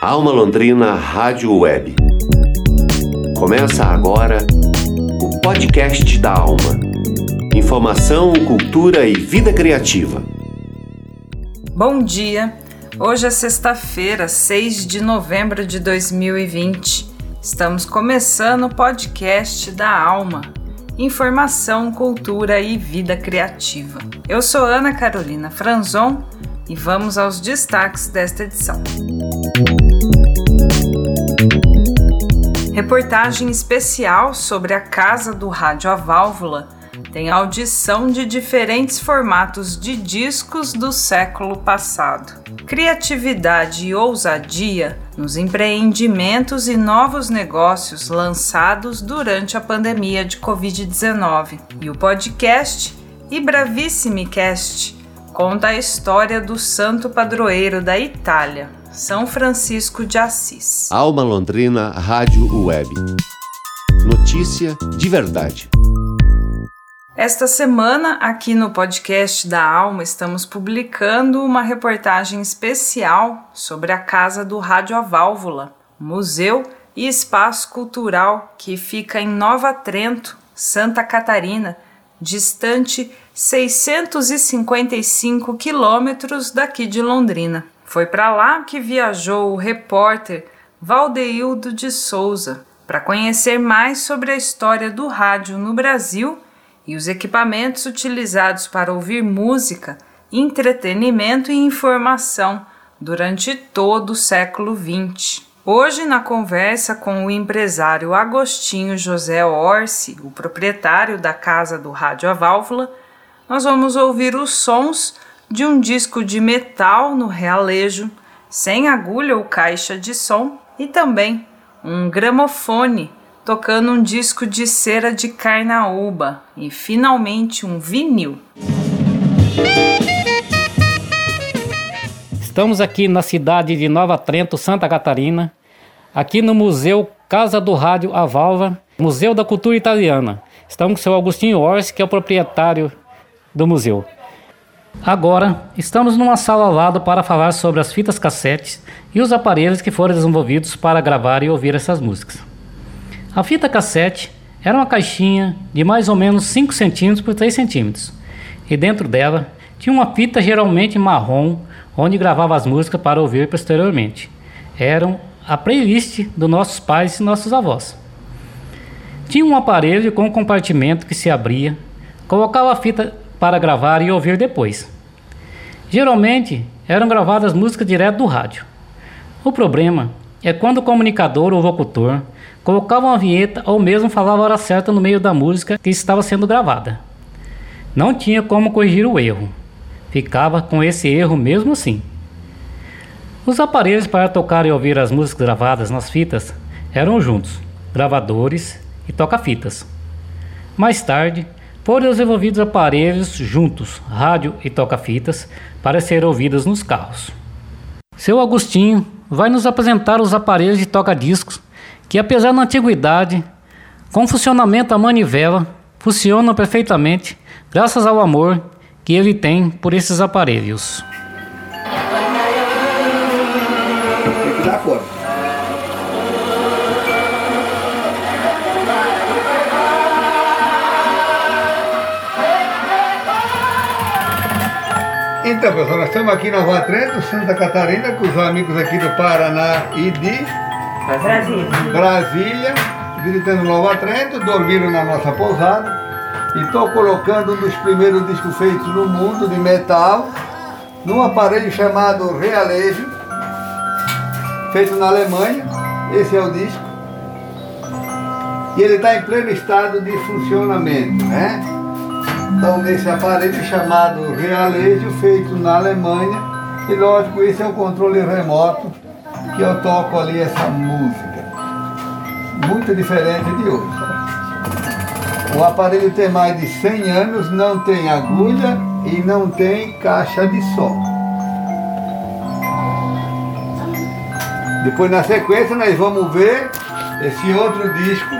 Alma Londrina Rádio Web. Começa agora o podcast da Alma. Informação, cultura e vida criativa. Bom dia. Hoje é sexta-feira, 6 de novembro de 2020. Estamos começando o podcast da Alma. Informação, cultura e vida criativa. Eu sou Ana Carolina Franzon e vamos aos destaques desta edição. Reportagem especial sobre a Casa do Rádio a Válvula tem audição de diferentes formatos de discos do século passado. Criatividade e ousadia nos empreendimentos e novos negócios lançados durante a pandemia de Covid-19. E o podcast e Bravissimi Cast conta a história do santo padroeiro da Itália, são Francisco de Assis. Alma Londrina Rádio Web. Notícia de verdade. Esta semana, aqui no podcast da Alma, estamos publicando uma reportagem especial sobre a Casa do Rádio a Válvula, museu e espaço cultural que fica em Nova Trento, Santa Catarina, distante 655 quilômetros daqui de Londrina. Foi para lá que viajou o repórter Valdeildo de Souza para conhecer mais sobre a história do rádio no Brasil e os equipamentos utilizados para ouvir música, entretenimento e informação durante todo o século XX. Hoje, na conversa com o empresário Agostinho José Orsi, o proprietário da Casa do Rádio a Válvula, nós vamos ouvir os sons de um disco de metal no realejo, sem agulha ou caixa de som, e também um gramofone tocando um disco de cera de carnaúba e finalmente um vinil. Estamos aqui na cidade de Nova Trento, Santa Catarina, aqui no Museu Casa do Rádio A Valva, Museu da Cultura Italiana. Estamos com o seu Agostinho Orsi, que é o proprietário do museu. Agora, estamos numa sala ao lado para falar sobre as fitas cassetes e os aparelhos que foram desenvolvidos para gravar e ouvir essas músicas. A fita cassete era uma caixinha de mais ou menos 5 cm por 3 cm, e dentro dela tinha uma fita geralmente marrom onde gravava as músicas para ouvir posteriormente. Eram a playlist dos nossos pais e nossos avós. Tinha um aparelho com um compartimento que se abria, colocava a fita para gravar e ouvir depois. Geralmente eram gravadas músicas direto do rádio. O problema é quando o comunicador ou locutor colocava uma vinheta ou mesmo falava a hora certa no meio da música que estava sendo gravada. Não tinha como corrigir o erro. Ficava com esse erro mesmo assim. Os aparelhos para tocar e ouvir as músicas gravadas nas fitas eram juntos, gravadores e toca-fitas. Mais tarde, foram desenvolvidos aparelhos juntos, rádio e toca-fitas, para serem ouvidos nos carros. Seu Agostinho vai nos apresentar os aparelhos de toca-discos que, apesar da antiguidade, com funcionamento à manivela, funcionam perfeitamente graças ao amor que ele tem por esses aparelhos. Então, pessoal, nós estamos aqui na Rua Trento, Santa Catarina, com os amigos aqui do Paraná e de Brasília. Brasília, visitando Nova Trento, dormiram na nossa pousada. E estou colocando um dos primeiros discos feitos no mundo de metal, num aparelho chamado Realejo, feito na Alemanha. Esse é o disco. E ele está em pleno estado de funcionamento, né? Então, nesse aparelho chamado Realejo, feito na Alemanha, e lógico, esse é o controle remoto que eu toco ali essa música. Muito diferente de hoje. O aparelho tem mais de 100 anos, não tem agulha e não tem caixa de som. Depois na sequência nós vamos ver esse outro disco,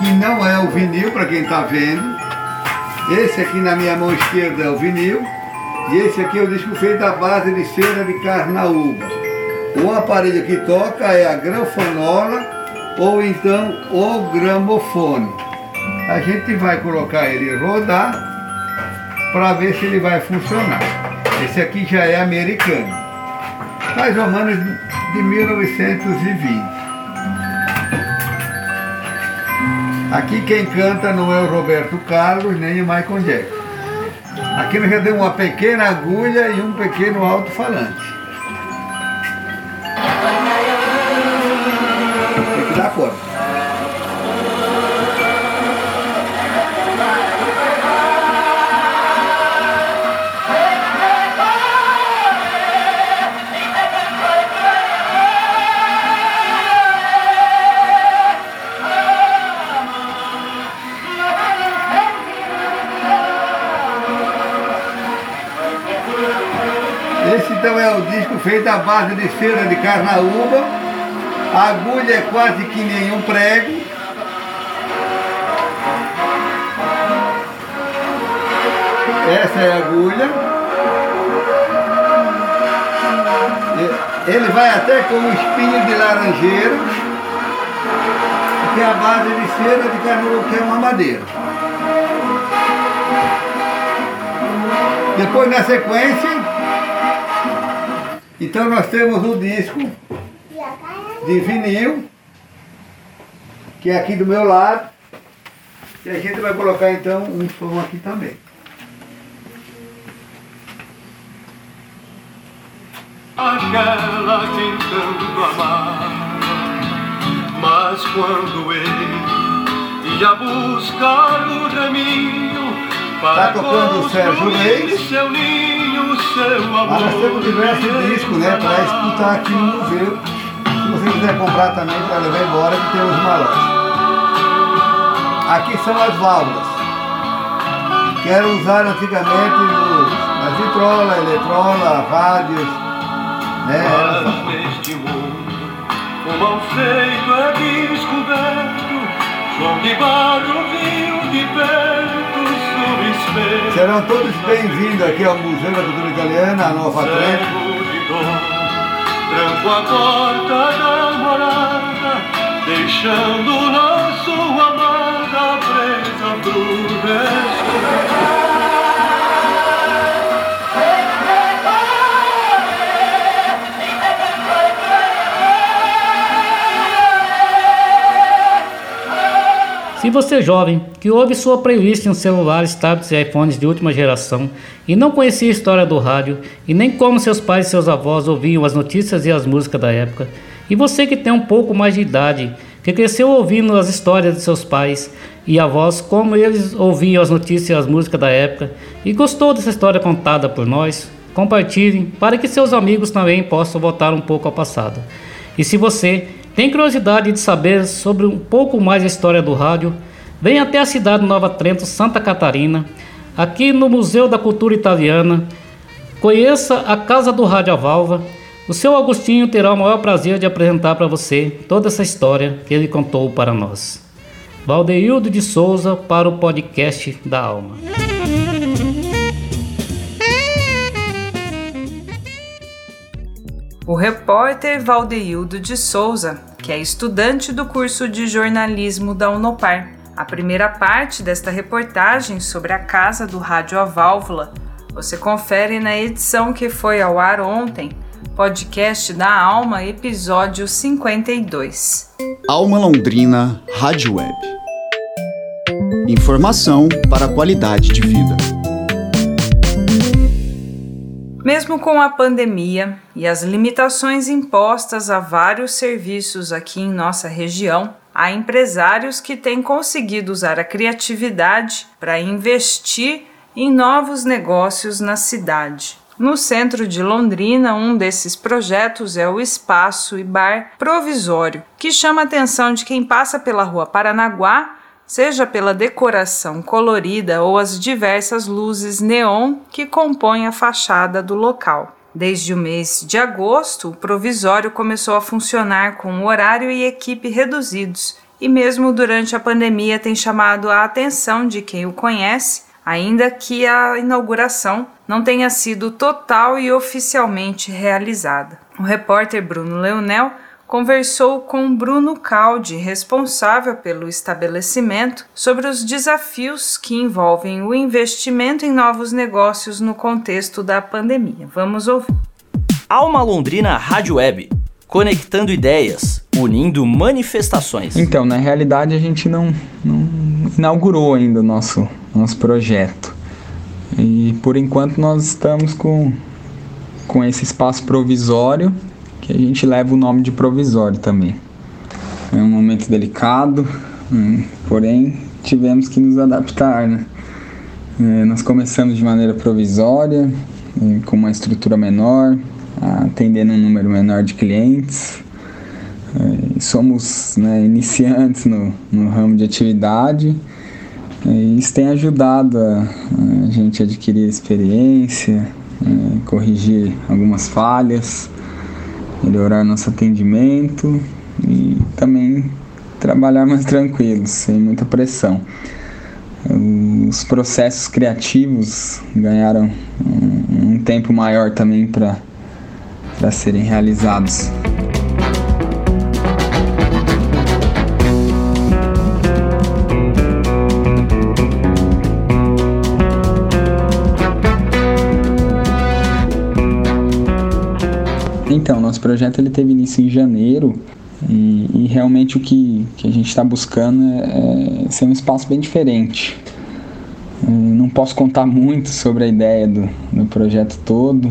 que não é o vinil para quem está vendo. Esse aqui na minha mão esquerda é o vinil. E esse aqui é o disco feito à base de cera de carnaúba. O aparelho que toca é a granfonola ou então o gramofone. A gente vai colocar ele rodar para ver se ele vai funcionar. Esse aqui já é americano, mais ou menos de 1920. Aqui quem canta não é o Roberto Carlos nem o Michael Jackson. Aqui nós já demos uma pequena agulha e um pequeno alto-falante. Esse então é o disco feito à base de cera de carnaúba. A agulha é quase que nenhum prego. Essa é a agulha. Ele vai até com um espinho de laranjeira, que é a base de cera de carnaúba, que é uma madeira. Depois na sequência, então nós temos o disco de vinil, que é aqui do meu lado. E a gente vai colocar então um som aqui também. aquela que tanto amava. Mas quando ele ia buscar o reminho Tá tocando o Sérgio Reis. seu ninho. Mas nós temos diversos discos, né, para escutar aqui no museu. Se você quiser comprar também para levar embora, que temos uma loja. Aqui são as válvulas, que eram usadas antigamente nos, nas vitrolas, eletrola, rádios, né? o mal feito é descoberto. João de Barro viu de espelho. Serão todos bem-vindos aqui ao Museu da Cultura Italiana, a Nova Trento. Tranco a porta da morada, deixando sua amada presa pro resto. Se você jovem que ouve sua playlist em celulares, tablets e iPhones de última geração e não conhecia a história do rádio e nem como seus pais e seus avós ouviam as notícias e as músicas da época, e você que tem um pouco mais de idade, que cresceu ouvindo as histórias de seus pais e avós, como eles ouviam as notícias e as músicas da época, e gostou dessa história contada por nós, compartilhem para que seus amigos também possam voltar um pouco ao passado. E se você tem curiosidade de saber sobre um pouco mais a história do rádio, venha até a cidade de Nova Trento, Santa Catarina, aqui no Museu da Cultura Italiana. Conheça a Casa do Rádio Avalva. O seu Agostinho terá o maior prazer de apresentar para você toda essa história que ele contou para nós. Valdeildo de Souza para o podcast da Alma. O repórter Valdeildo de Souza, que é estudante do curso de jornalismo da Unopar. A primeira parte desta reportagem sobre a casa do rádio a válvula você confere na edição que foi ao ar ontem, podcast da Alma, episódio 52. Alma Londrina Rádio Web. Informação para qualidade de vida. Mesmo com a pandemia e as limitações impostas a vários serviços aqui em nossa região, há empresários que têm conseguido usar a criatividade para investir em novos negócios na cidade. No centro de Londrina, um desses projetos é o Espaço e Bar Provisório, que chama a atenção de quem passa pela rua Paranaguá seja pela decoração colorida ou as diversas luzes neon que compõem a fachada do local. Desde o mês de agosto, o provisório começou a funcionar com horário e equipe reduzidos, e mesmo durante a pandemia tem chamado a atenção de quem o conhece ainda que a inauguração não tenha sido total e oficialmente realizada. O repórter Bruno Leonel conversou com Bruno Caldi, responsável pelo estabelecimento, sobre os desafios que envolvem o investimento em novos negócios no contexto da pandemia. Vamos ouvir. Alma Londrina Rádio Web, conectando ideias, unindo manifestações. Então, na realidade, a gente não, não inaugurou ainda o nosso, nosso projeto. E por enquanto nós estamos com, com esse espaço provisório que a gente leva o nome de provisório também. É um momento delicado, hum, porém tivemos que nos adaptar. Né? É, nós começamos de maneira provisória, com uma estrutura menor, atendendo um número menor de clientes. É, somos né, iniciantes no, no ramo de atividade e isso tem ajudado a, a gente adquirir experiência, é, corrigir algumas falhas melhorar nosso atendimento e também trabalhar mais tranquilo, sem muita pressão. Os processos criativos ganharam um, tempo maior também para serem realizados. Então, nosso projeto ele teve início em janeiro e, e realmente o que, que a gente está buscando é, é, ser um espaço bem diferente. Não posso contar muito sobre a ideia do, do projeto todo.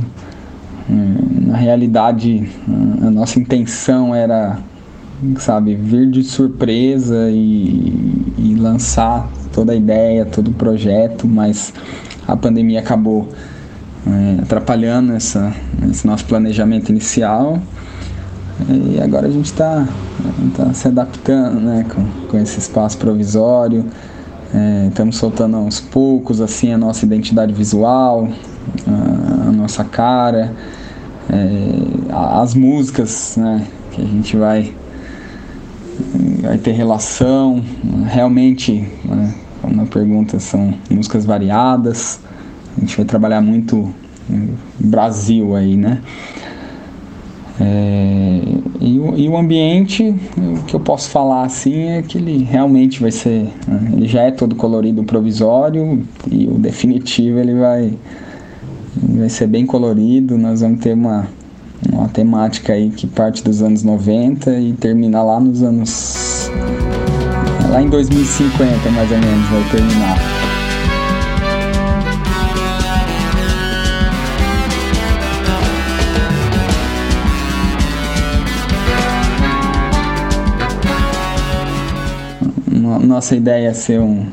Na realidade, a nossa intenção era, sabe, vir de surpresa e, e lançar toda a ideia, todo o projeto, mas a pandemia acabou é, atrapalhando essa, esse nosso planejamento inicial. E agora a gente está tá se adaptando né, com, com esse espaço provisório. É, estamos soltando aos poucos assim a nossa identidade visual, a, a nossa cara, é, as músicas né, que a gente vai, vai ter relação. Realmente, né, como a pergunta, são músicas variadas. A gente vai trabalhar muito Brasil aí, né? É, e, o, e, o ambiente, o que eu posso falar assim é que ele realmente vai ser, né? ele já é todo colorido provisório e o definitivo ele vai, vai ser bem colorido. Nós vamos ter uma, uma temática aí que parte dos anos 90 e termina lá nos anos lá em 2050 mais ou menos vai terminar. Nossa ideia é ser um,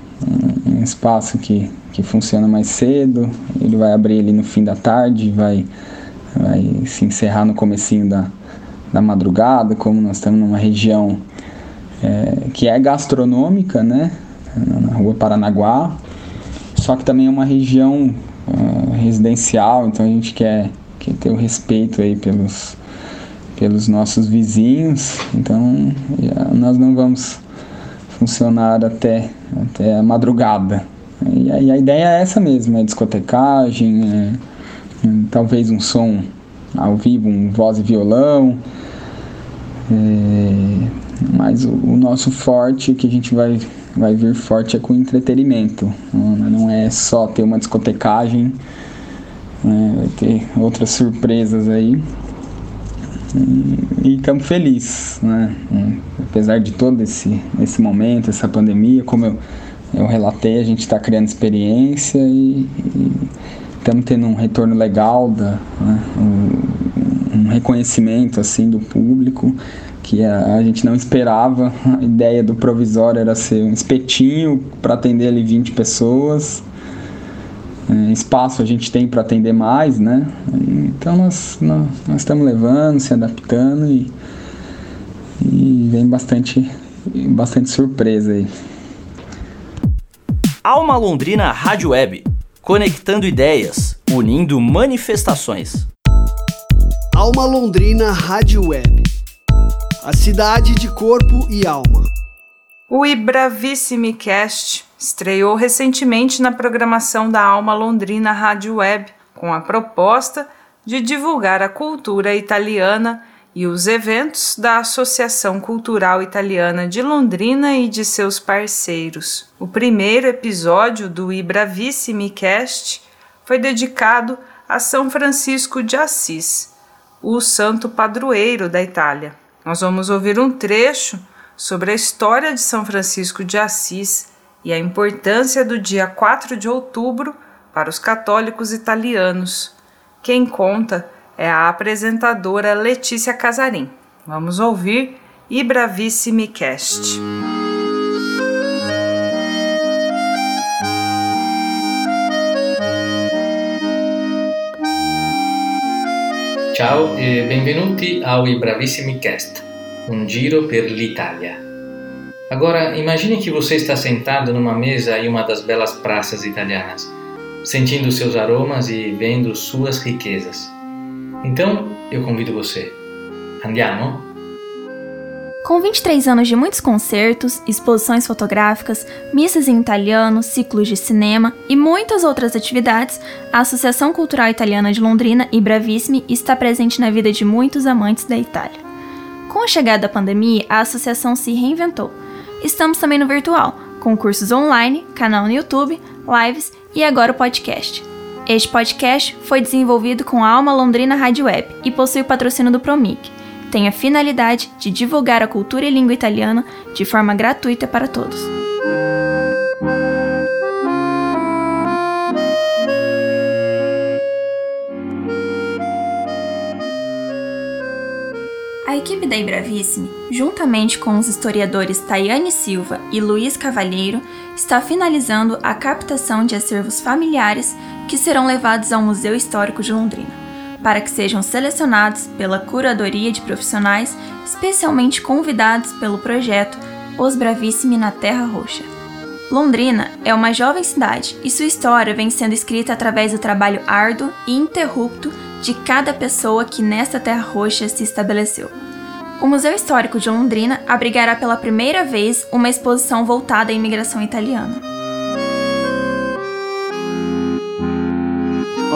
um, espaço que, que funciona mais cedo, ele vai abrir ali no fim da tarde, vai, vai se encerrar no comecinho da, da madrugada, como nós estamos numa região é, que é gastronômica, né, na rua Paranaguá, só que também é uma região uh, residencial, então a gente quer, quer ter o respeito aí pelos, pelos nossos vizinhos, então nós não vamos funcionar até, até a madrugada. E, e a ideia é essa mesmo, é discotecagem, é, é, talvez um som ao vivo, um voz e violão. É, mas o, o, nosso forte, que a gente vai, vai vir forte é com entretenimento. Não é só ter uma discotecagem, né, vai ter outras surpresas aí e estamos felizes, né? Apesar de todo esse, esse momento, essa pandemia, como eu, eu relatei, a gente está criando experiência e estamos tendo um retorno legal, da, né? um, um, reconhecimento assim do público que a, a, gente não esperava. A ideia do provisório era ser um espetinho para atender ali 20 pessoas é, espaço a gente tem para atender mais, né? Então nós, nós, nós, estamos levando, se adaptando e, e vem bastante, bastante surpresa aí. Alma Londrina Rádio Web, conectando ideias, unindo manifestações. Alma Londrina Rádio Web, a cidade de corpo e alma. O Ibravissime Cast estreou recentemente na programação da Alma Londrina Rádio Web, com a proposta de divulgar a cultura italiana e os eventos da Associação Cultural Italiana de Londrina e de seus parceiros. O primeiro episódio do Ibravissimi Cast foi dedicado a São Francisco de Assis, o santo padroeiro da Itália. Nós vamos ouvir um trecho sobre a história de São Francisco de Assis e a importância do dia 4 de outubro para os católicos italianos. Quem conta é a apresentadora Letícia Casarim. Vamos ouvir e Bravissimi Cast. Ciao e benvenuti ao I Bravissimi Cast, um giro per l'Italia. Agora, imagine que você está sentado numa mesa em uma das belas praças italianas, sentindo seus aromas e vendo suas riquezas. Então, eu convido você. Andiamo? Com 23 anos de muitos concertos, exposições fotográficas, missas em italiano, ciclos de cinema e muitas outras atividades, a Associação Cultural Italiana de Londrina e Bravissimi está presente na vida de muitos amantes da Itália. Com a chegada da pandemia, a associação se reinventou. Estamos também no virtual, com cursos online, canal no YouTube, lives e agora o podcast. Este podcast foi desenvolvido com a Alma Londrina Rádio Web e possui o patrocínio do Promic tem a finalidade de divulgar a cultura e língua italiana de forma gratuita para todos. Equipe da Ibravissime, juntamente com os historiadores Tayane Silva e Luiz Cavalheiro, está finalizando a captação de acervos familiares que serão levados ao Museu Histórico de Londrina para que sejam selecionados pela curadoria de profissionais especialmente convidados pelo projeto Os Bravissimi na Terra Roxa. Londrina é uma jovem cidade e sua história vem sendo escrita através do trabalho árduo e ininterrupto de cada pessoa que nesta Terra Roxa se estabeleceu. O Museu Histórico de Londrina abrigará pela primeira vez uma exposição voltada à imigração italiana.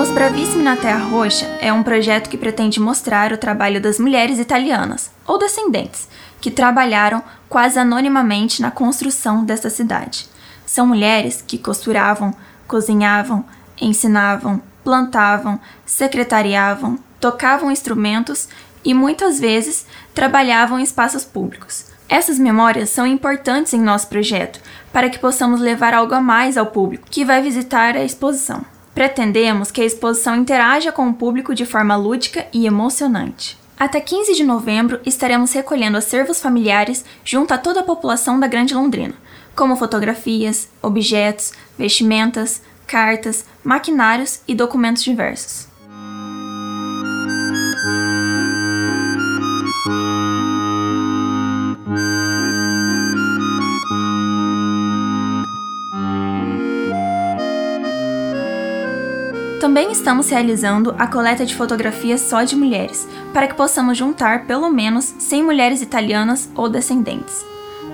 Os Bravissimi na Terra Roxa é um projeto que pretende mostrar o trabalho das mulheres italianas, ou descendentes, que trabalharam quase anonimamente na construção desta cidade. São mulheres que costuravam, cozinhavam, ensinavam, plantavam, secretariavam, tocavam instrumentos e muitas vezes trabalhavam em espaços públicos. Essas memórias são importantes em nosso projeto para que possamos levar algo a mais ao público que vai visitar a exposição. Pretendemos que a exposição interaja com o público de forma lúdica e emocionante. Até 15 de novembro estaremos recolhendo acervos familiares junto a toda a população da Grande Londrina, como fotografias, objetos, vestimentas, cartas, maquinários e documentos diversos. Também estamos realizando a coleta de fotografias só de mulheres, para que possamos juntar pelo menos 100 mulheres italianas ou descendentes.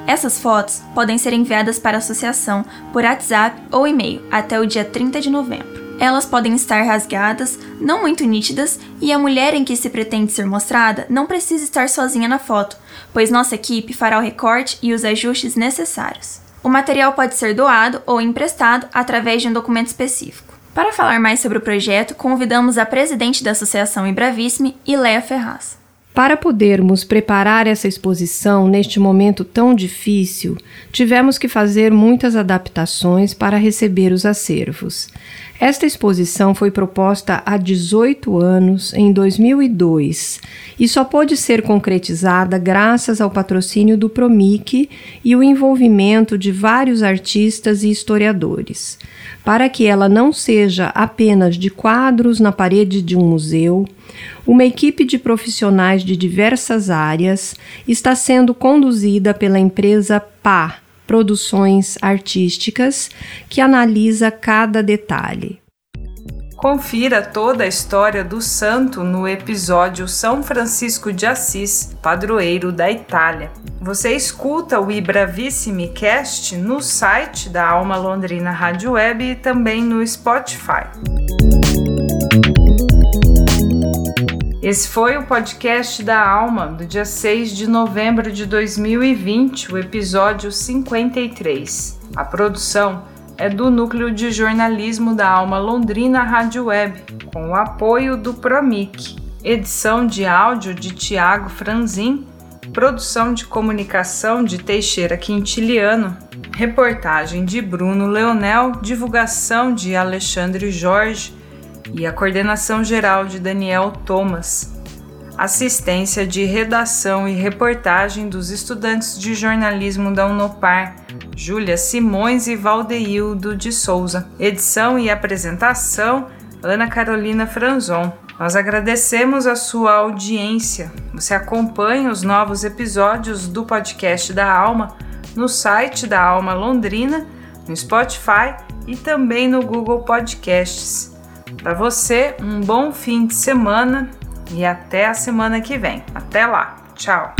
Essas fotos podem ser enviadas para a associação por WhatsApp ou e-mail até o dia 30 de novembro. Elas podem estar rasgadas, não muito nítidas, e a mulher em que se pretende ser mostrada não precisa estar sozinha na foto, pois nossa equipe fará o recorte e os ajustes necessários. O material pode ser doado ou emprestado através de um documento específico. Para falar mais sobre o projeto, convidamos a presidente da Associação Ibravissime, Iléa Ferraz. Para podermos preparar essa exposição neste momento tão difícil, tivemos que fazer muitas adaptações para receber os acervos. Esta exposição foi proposta há 18 anos, em 2002, e só pôde ser concretizada graças ao patrocínio do Promic e o envolvimento de vários artistas e historiadores. Para que ela não seja apenas de quadros na parede de um museu, uma equipe de profissionais de diversas áreas está sendo conduzida pela empresa PA Produções Artísticas, que analisa cada detalhe. Confira toda a história do santo no episódio São Francisco de Assis, padroeiro da Itália. Você escuta o Ibravissimi Cast no site da Alma Londrina Rádio Web e também no Spotify. Esse foi o podcast da Alma, do dia 6 de novembro de 2020, o episódio 53. A produção é do Núcleo de Jornalismo da Alma Londrina Rádio Web, com o apoio do Promic. Edição de áudio de Tiago Franzin, produção de comunicação de Teixeira Quintiliano, reportagem de Bruno Leonel, divulgação de Alexandre Jorge e a coordenação geral de Daniel Thomas. Assistência de redação e reportagem dos estudantes de jornalismo da Unopar, Júlia Simões e Valdeildo de Souza. Edição e apresentação, Ana Carolina Franzon. Nós agradecemos a sua audiência. Você acompanha os novos episódios do podcast da Alma no site da Alma Londrina, no Spotify e também no Google Podcasts. Para você, um bom fim de semana e até a semana que vem. Até lá. Tchau.